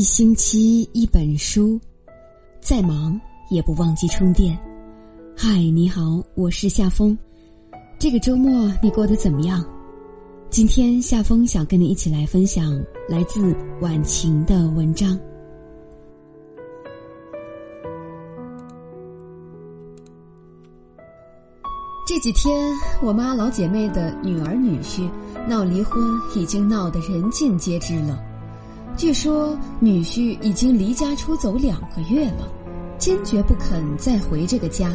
一星期一本书，再忙也不忘记充电。嗨，你好，我是夏风。这个周末你过得怎么样？今天夏风想跟你一起来分享来自晚晴的文章。这几天，我妈老姐妹的女儿女婿闹离婚，已经闹得人尽皆知了。据说女婿已经离家出走两个月了，坚决不肯再回这个家。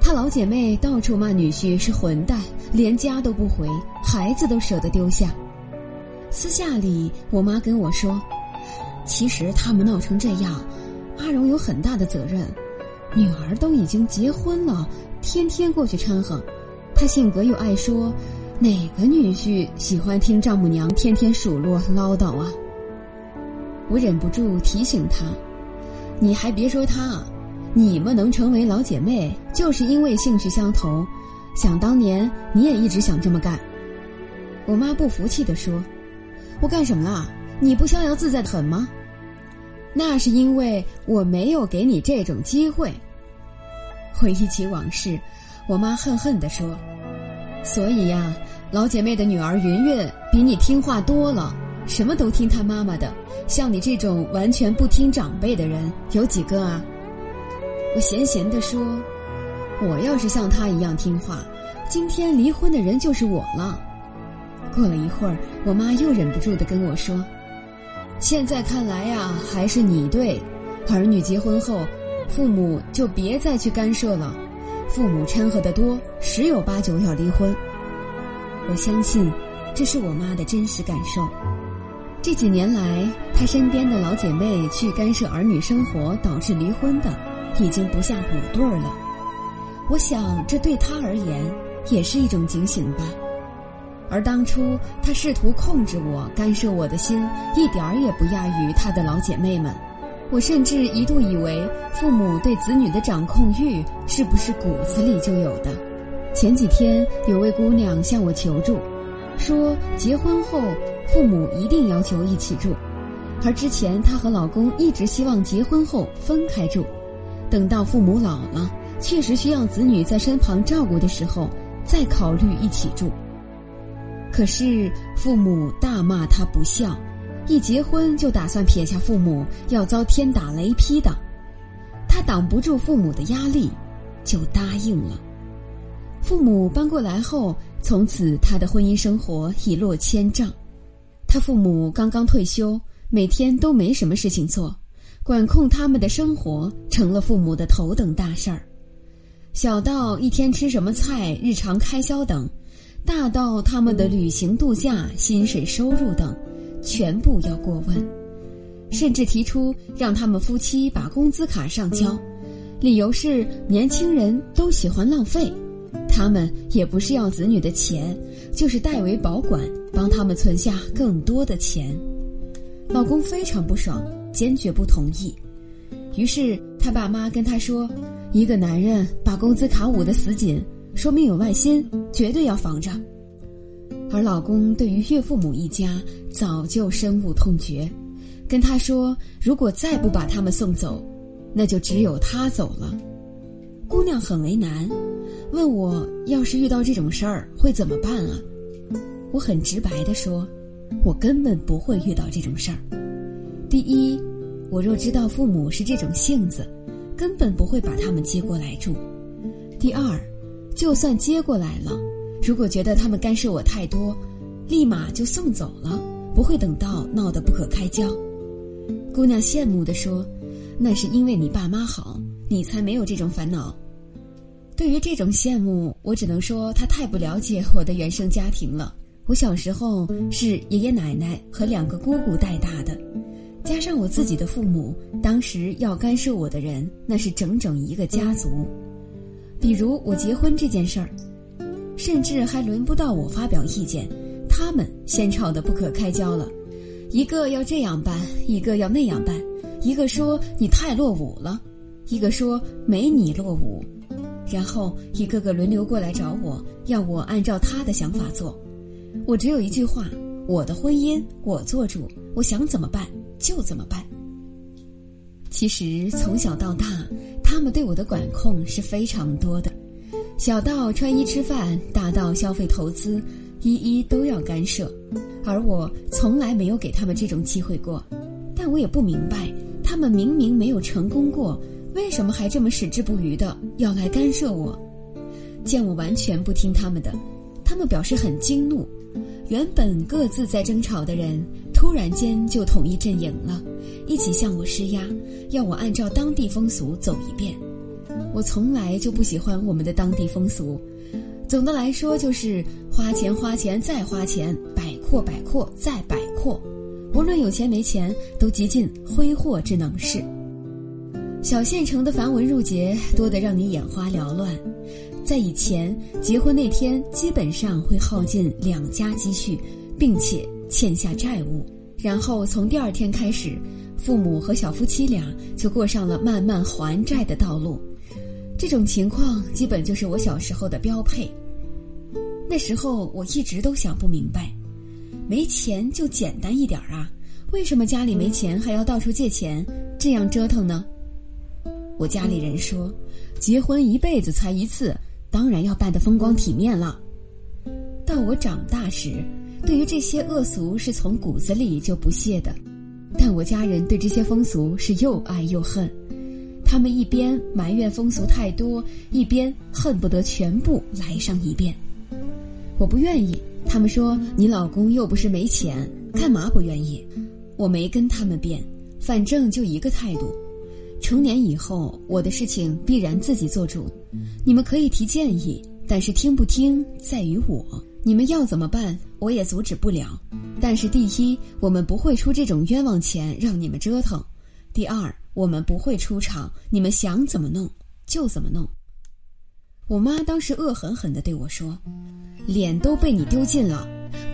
他老姐妹到处骂女婿是混蛋，连家都不回，孩子都舍得丢下。私下里，我妈跟我说，其实他们闹成这样，阿荣有很大的责任。女儿都已经结婚了，天天过去掺和。他性格又爱说，哪个女婿喜欢听丈母娘天天数落唠叨啊？我忍不住提醒她：“你还别说她，你们能成为老姐妹，就是因为兴趣相投。想当年，你也一直想这么干。”我妈不服气地说：“我干什么了？你不逍遥自在的很吗？”那是因为我没有给你这种机会。回忆起往事，我妈恨恨地说：“所以呀，老姐妹的女儿云云比你听话多了。”什么都听他妈妈的，像你这种完全不听长辈的人有几个啊？我闲闲地说：“我要是像他一样听话，今天离婚的人就是我了。”过了一会儿，我妈又忍不住的跟我说：“现在看来呀，还是你对。儿女结婚后，父母就别再去干涉了。父母掺和的多，十有八九要离婚。”我相信，这是我妈的真实感受。这几年来，他身边的老姐妹去干涉儿女生活，导致离婚的，已经不下五对儿了。我想，这对他而言也是一种警醒吧。而当初他试图控制我、干涉我的心，一点儿也不亚于他的老姐妹们。我甚至一度以为，父母对子女的掌控欲是不是骨子里就有的？前几天，有位姑娘向我求助。说结婚后，父母一定要求一起住，而之前她和老公一直希望结婚后分开住，等到父母老了，确实需要子女在身旁照顾的时候，再考虑一起住。可是父母大骂她不孝，一结婚就打算撇下父母，要遭天打雷劈的，她挡不住父母的压力，就答应了。父母搬过来后。从此，他的婚姻生活一落千丈。他父母刚刚退休，每天都没什么事情做，管控他们的生活成了父母的头等大事儿。小到一天吃什么菜、日常开销等，大到他们的旅行度假、薪水收入等，全部要过问。甚至提出让他们夫妻把工资卡上交，理由是年轻人都喜欢浪费。他们也不是要子女的钱，就是代为保管，帮他们存下更多的钱。老公非常不爽，坚决不同意。于是他爸妈跟他说：“一个男人把工资卡捂得死紧，说明有外心，绝对要防着。”而老公对于岳父母一家早就深恶痛绝，跟他说：“如果再不把他们送走，那就只有他走了。”姑娘很为难。问我要是遇到这种事儿会怎么办啊？我很直白的说，我根本不会遇到这种事儿。第一，我若知道父母是这种性子，根本不会把他们接过来住。第二，就算接过来了，如果觉得他们干涉我太多，立马就送走了，不会等到闹得不可开交。姑娘羡慕地说：“那是因为你爸妈好，你才没有这种烦恼。”对于这种羡慕，我只能说他太不了解我的原生家庭了。我小时候是爷爷奶奶和两个姑姑带大的，加上我自己的父母，当时要干涉我的人那是整整一个家族。比如我结婚这件事儿，甚至还轮不到我发表意见，他们先吵得不可开交了，一个要这样办，一个要那样办，一个说你太落伍了，一个说没你落伍。然后一个个轮流过来找我，要我按照他的想法做。我只有一句话：我的婚姻我做主，我想怎么办就怎么办。其实从小到大，他们对我的管控是非常多的，小到穿衣吃饭，大到消费投资，一一都要干涉，而我从来没有给他们这种机会过。但我也不明白，他们明明没有成功过，为什么还这么矢志不渝的要来干涉我？见我完全不听他们的，他们表示很惊怒。原本各自在争吵的人，突然间就统一阵营了，一起向我施压，要我按照当地风俗走一遍。我从来就不喜欢我们的当地风俗，总的来说就是花钱花钱再花钱，摆阔摆阔再摆阔，无论有钱没钱，都极尽挥霍之能事。小县城的繁文缛节多得让你眼花缭乱。在以前，结婚那天基本上会耗尽两家积蓄，并且欠下债务。然后从第二天开始，父母和小夫妻俩就过上了慢慢还债的道路。这种情况基本就是我小时候的标配。那时候我一直都想不明白，没钱就简单一点啊，为什么家里没钱还要到处借钱，这样折腾呢？我家里人说，结婚一辈子才一次。当然要办得风光体面了。到我长大时，对于这些恶俗是从骨子里就不屑的，但我家人对这些风俗是又爱又恨。他们一边埋怨风俗太多，一边恨不得全部来上一遍。我不愿意，他们说你老公又不是没钱，干嘛不愿意？我没跟他们辩，反正就一个态度。成年以后，我的事情必然自己做主。你们可以提建议，但是听不听在于我。你们要怎么办，我也阻止不了。但是第一，我们不会出这种冤枉钱让你们折腾；第二，我们不会出场，你们想怎么弄就怎么弄。我妈当时恶狠狠地对我说：“脸都被你丢尽了，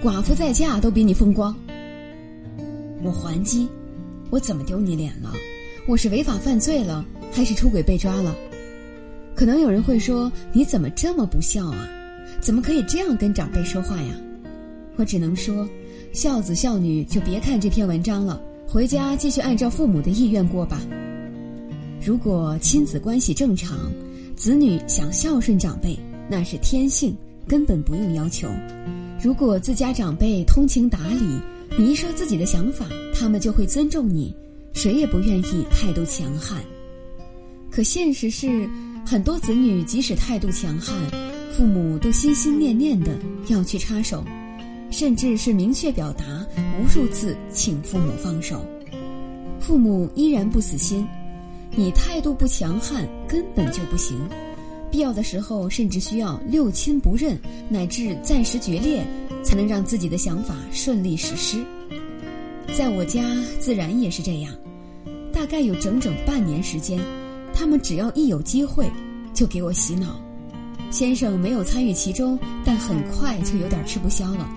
寡妇再嫁都比你风光。”我还击：“我怎么丢你脸了？”我是违法犯罪了，还是出轨被抓了？可能有人会说：“你怎么这么不孝啊？怎么可以这样跟长辈说话呀？”我只能说：“孝子孝女就别看这篇文章了，回家继续按照父母的意愿过吧。如果亲子关系正常，子女想孝顺长辈那是天性，根本不用要求。如果自家长辈通情达理，你一说自己的想法，他们就会尊重你。”谁也不愿意态度强悍，可现实是，很多子女即使态度强悍，父母都心心念念的要去插手，甚至是明确表达无数次请父母放手，父母依然不死心，你态度不强悍根本就不行，必要的时候甚至需要六亲不认乃至暂时决裂，才能让自己的想法顺利实施。在我家自然也是这样，大概有整整半年时间，他们只要一有机会，就给我洗脑。先生没有参与其中，但很快就有点吃不消了，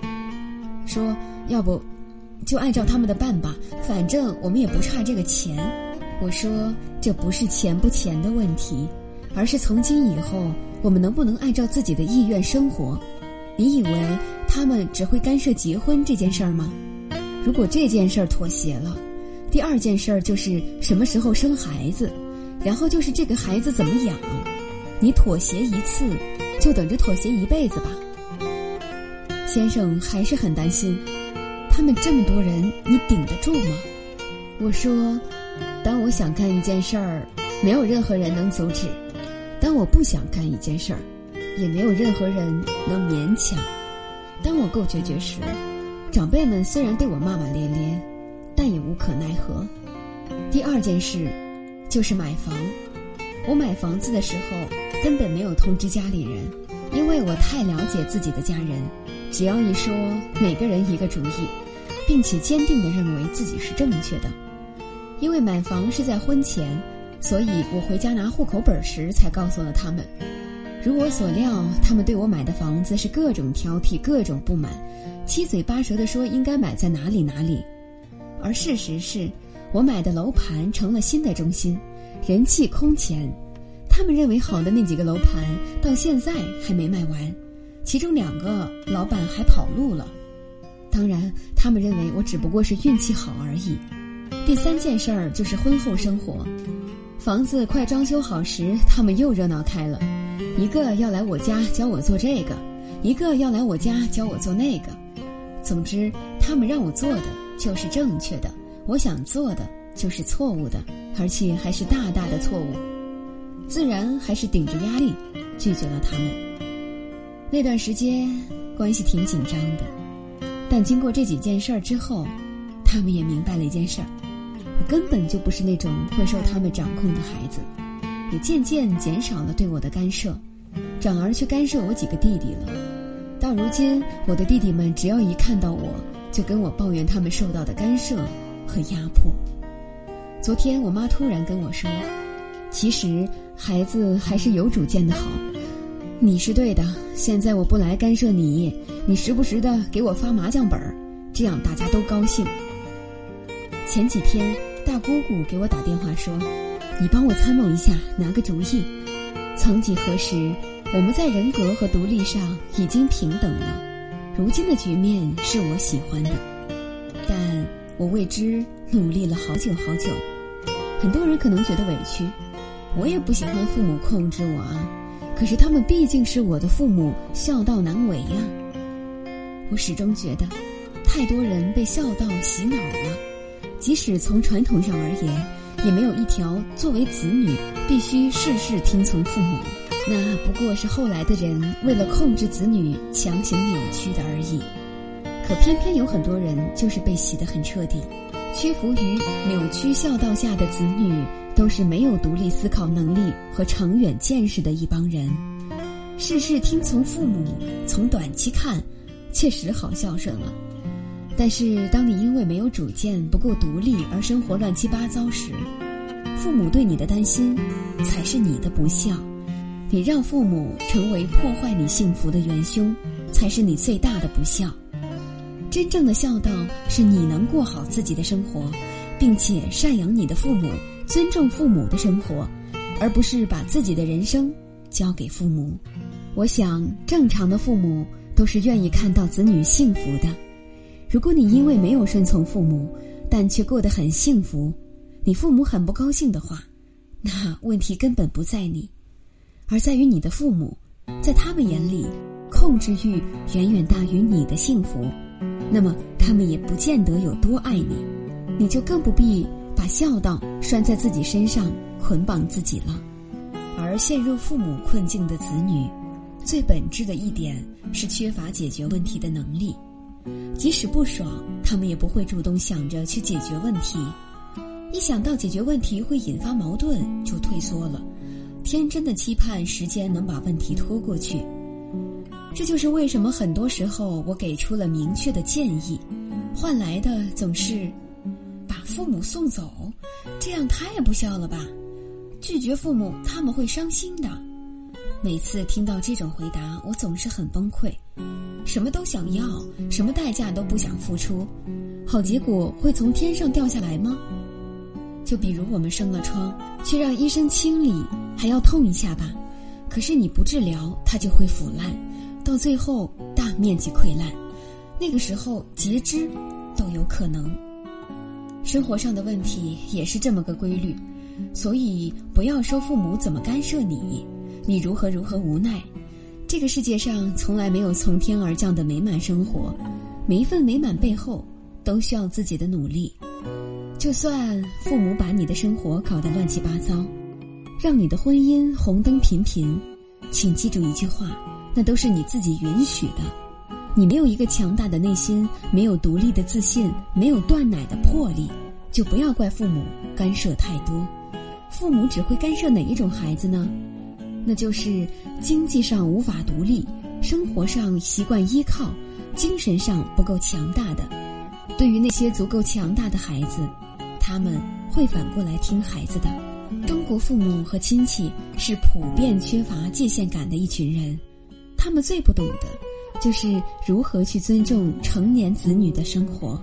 说：“要不，就按照他们的办吧，反正我们也不差这个钱。”我说：“这不是钱不钱的问题，而是从今以后我们能不能按照自己的意愿生活？你以为他们只会干涉结婚这件事儿吗？”如果这件事儿妥协了，第二件事儿就是什么时候生孩子，然后就是这个孩子怎么养。你妥协一次，就等着妥协一辈子吧。先生还是很担心，他们这么多人，你顶得住吗？我说，当我想干一件事儿，没有任何人能阻止；当我不想干一件事儿，也没有任何人能勉强。当我够决绝时。长辈们虽然对我骂骂咧咧，但也无可奈何。第二件事，就是买房。我买房子的时候根本没有通知家里人，因为我太了解自己的家人，只要一说，每个人一个主意，并且坚定地认为自己是正确的。因为买房是在婚前，所以我回家拿户口本时才告诉了他们。如我所料，他们对我买的房子是各种挑剔，各种不满。七嘴八舌地说应该买在哪里哪里，而事实是，我买的楼盘成了新的中心，人气空前。他们认为好的那几个楼盘到现在还没卖完，其中两个老板还跑路了。当然，他们认为我只不过是运气好而已。第三件事儿就是婚后生活，房子快装修好时，他们又热闹开了，一个要来我家教我做这个，一个要来我家教我做那个。总之，他们让我做的就是正确的，我想做的就是错误的，而且还是大大的错误。自然还是顶着压力拒绝了他们。那段时间关系挺紧张的，但经过这几件事儿之后，他们也明白了一件事儿。我根本就不是那种会受他们掌控的孩子，也渐渐减少了对我的干涉，转而去干涉我几个弟弟了。到如今，我的弟弟们只要一看到我，就跟我抱怨他们受到的干涉和压迫。昨天我妈突然跟我说：“其实孩子还是有主见的好，你是对的。现在我不来干涉你，你时不时的给我发麻将本儿，这样大家都高兴。”前几天，大姑姑给我打电话说：“你帮我参谋一下，拿个主意。曾几何时，我们在人格和独立上已经平等了，如今的局面是我喜欢的，但我为之努力了好久好久。很多人可能觉得委屈，我也不喜欢父母控制我啊，可是他们毕竟是我的父母，孝道难违呀。我始终觉得，太多人被孝道洗脑了。”即使从传统上而言，也没有一条作为子女必须事事听从父母，那不过是后来的人为了控制子女强行扭曲的而已。可偏偏有很多人就是被洗得很彻底，屈服于扭曲孝道下的子女，都是没有独立思考能力和长远见识的一帮人。事事听从父母，从短期看，确实好孝顺了。但是，当你因为没有主见、不够独立而生活乱七八糟时，父母对你的担心才是你的不孝。你让父母成为破坏你幸福的元凶，才是你最大的不孝。真正的孝道是你能过好自己的生活，并且赡养你的父母，尊重父母的生活，而不是把自己的人生交给父母。我想，正常的父母都是愿意看到子女幸福的。如果你因为没有顺从父母，但却过得很幸福，你父母很不高兴的话，那问题根本不在你，而在于你的父母，在他们眼里，控制欲远远大于你的幸福，那么他们也不见得有多爱你，你就更不必把孝道拴在自己身上捆绑自己了。而陷入父母困境的子女，最本质的一点是缺乏解决问题的能力。即使不爽，他们也不会主动想着去解决问题。一想到解决问题会引发矛盾，就退缩了，天真的期盼时间能把问题拖过去。这就是为什么很多时候我给出了明确的建议，换来的总是把父母送走，这样太不孝了吧？拒绝父母，他们会伤心的。每次听到这种回答，我总是很崩溃。什么都想要，什么代价都不想付出，好结果会从天上掉下来吗？就比如我们生了疮，去让医生清理，还要痛一下吧。可是你不治疗，它就会腐烂，到最后大面积溃烂，那个时候截肢都有可能。生活上的问题也是这么个规律，所以不要说父母怎么干涉你，你如何如何无奈。这个世界上从来没有从天而降的美满生活，每一份美满背后都需要自己的努力。就算父母把你的生活搞得乱七八糟，让你的婚姻红灯频频，请记住一句话：那都是你自己允许的。你没有一个强大的内心，没有独立的自信，没有断奶的魄力，就不要怪父母干涉太多。父母只会干涉哪一种孩子呢？那就是经济上无法独立，生活上习惯依靠，精神上不够强大的。对于那些足够强大的孩子，他们会反过来听孩子的。中国父母和亲戚是普遍缺乏界限感的一群人，他们最不懂的，就是如何去尊重成年子女的生活。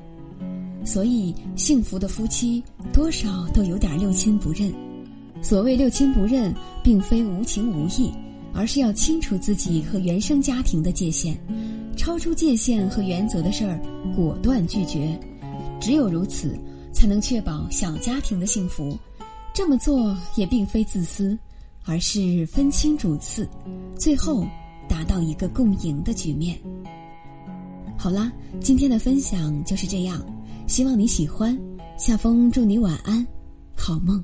所以，幸福的夫妻多少都有点六亲不认。所谓六亲不认，并非无情无义，而是要清楚自己和原生家庭的界限，超出界限和原则的事儿果断拒绝。只有如此，才能确保小家庭的幸福。这么做也并非自私，而是分清主次，最后达到一个共赢的局面。好啦，今天的分享就是这样，希望你喜欢。夏风祝你晚安，好梦。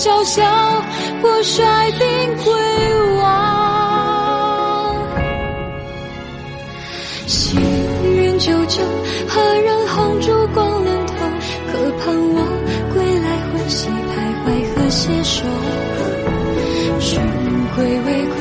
潇潇我率兵归望，行云九九，何人红烛光冷透？可盼我归来，魂兮徘徊，何携手？君归未归，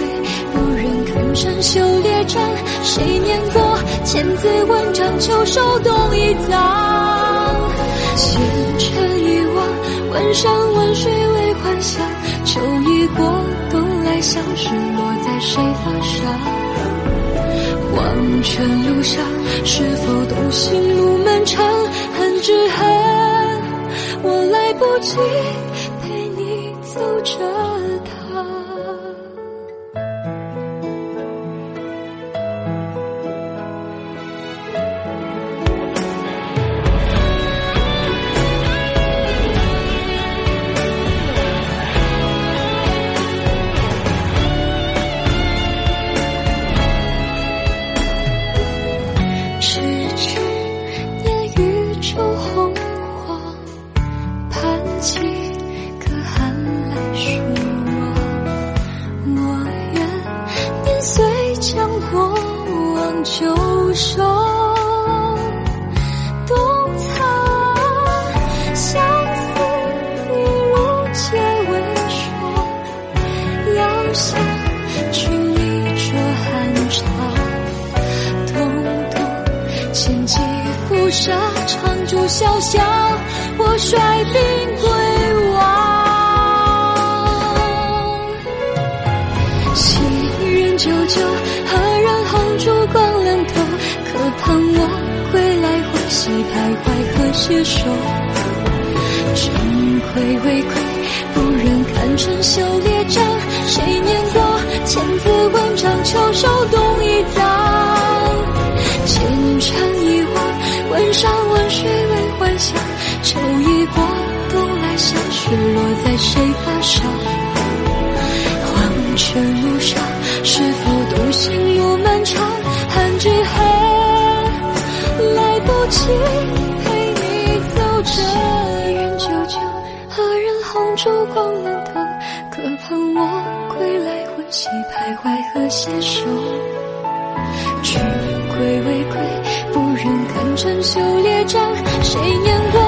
不忍看山修列阵。谁念过千字文章，秋收冬已藏。前尘一往，问山问水。幻想，秋已过，冬来香，是，落在谁发上？黄泉路上，是否独行路漫长？恨只恨，我来不及陪你走着。潇潇，我率兵归王。昔人久久，何人红烛光冷透？可盼我归来，欢喜徘徊，何携手？君归未归，不忍看春秋列张。谁念过千字文章，秋收冬已藏。冬来相识，落在谁发上？黄泉路上，是否独行路漫长？恨只恨来不及陪你走着。愿久久，何人红烛光冷透？可盼我归来，魂兮徘徊，何携手？君归未归，不忍看春秋列张。谁念过